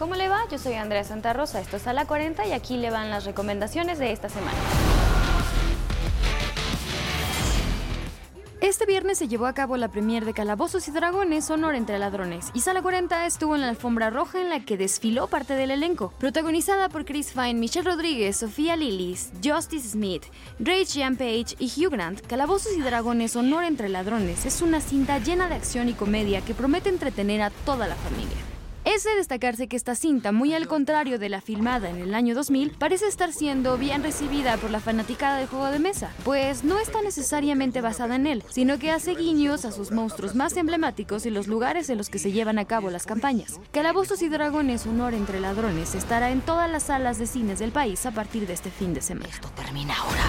¿Cómo le va? Yo soy Andrea Santa Rosa, esto es a la 40 y aquí le van las recomendaciones de esta semana. Este viernes se llevó a cabo la premier de Calabozos y Dragones Honor entre Ladrones y Sala 40 estuvo en la alfombra roja en la que desfiló parte del elenco, protagonizada por Chris Fine, Michelle Rodríguez, Sofía Lillis, Justice Smith, Ray Jean Page y Hugh Grant. Calabozos y Dragones Honor entre Ladrones es una cinta llena de acción y comedia que promete entretener a toda la familia. Es de destacarse que esta cinta, muy al contrario de la filmada en el año 2000, parece estar siendo bien recibida por la fanaticada del juego de mesa, pues no está necesariamente basada en él, sino que hace guiños a sus monstruos más emblemáticos y los lugares en los que se llevan a cabo las campañas. Calabozos y Dragones Honor entre Ladrones estará en todas las salas de cines del país a partir de este fin de semana. Esto termina ahora.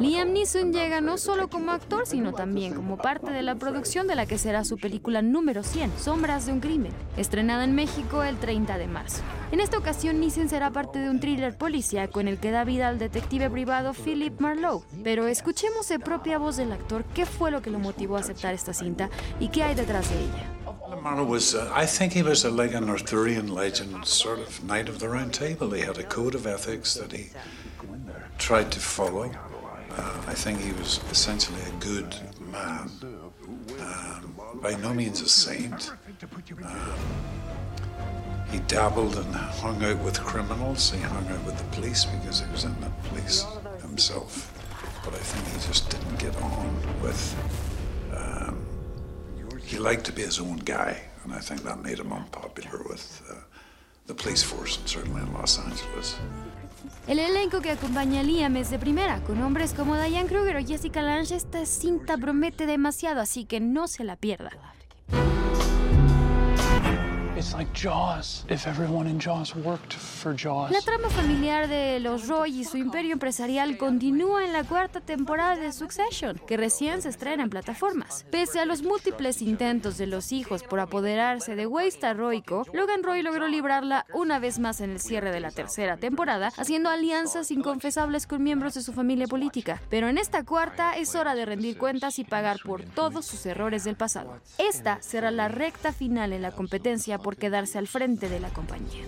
Liam Neeson llega no solo como actor, sino también como parte de la producción de la que será su película número 100, Sombras de un Crimen, estrenada en México el 30 de marzo. En esta ocasión, Neeson será parte de un thriller policíaco en el que da vida al detective privado Philip Marlowe. Pero escuchemos de propia voz del actor qué fue lo que lo motivó a aceptar esta cinta y qué hay detrás de ella. Marlowe was, uh, I think he was a, like an Arthurian legend, sort of knight of the round table. He had a code of ethics that he tried to follow. Uh, I think he was essentially a good man, um, by no means a saint. Um, he dabbled and hung out with criminals. He hung out with the police because he was in the police himself. But I think he just didn't get on with. Um, he liked to be his own guy, and I think that made him unpopular with uh, the police force, certainly in Los Angeles. El elenco que acompaña a Liam es de primera, con hombres como Diane Kruger o Jessica Lange. Esta cinta promete demasiado, así que no se la pierda. It's like Jaws, if everyone in Jaws worked for Jaws. La trama familiar de los Roy y su imperio empresarial continúa en la cuarta temporada de Succession, que recién se estrena en plataformas. Pese a los múltiples intentos de los hijos por apoderarse de Waystar Roico, Logan Roy logró librarla una vez más en el cierre de la tercera temporada, haciendo alianzas inconfesables con miembros de su familia política. Pero en esta cuarta es hora de rendir cuentas y pagar por todos sus errores del pasado. Esta será la recta final en la competencia por quedarse al frente de la compañía.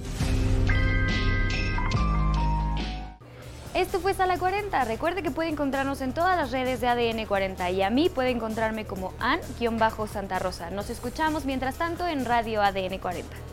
Esto fue Sala 40. Recuerde que puede encontrarnos en todas las redes de ADN 40 y a mí puede encontrarme como An-Santa Rosa. Nos escuchamos mientras tanto en Radio ADN 40.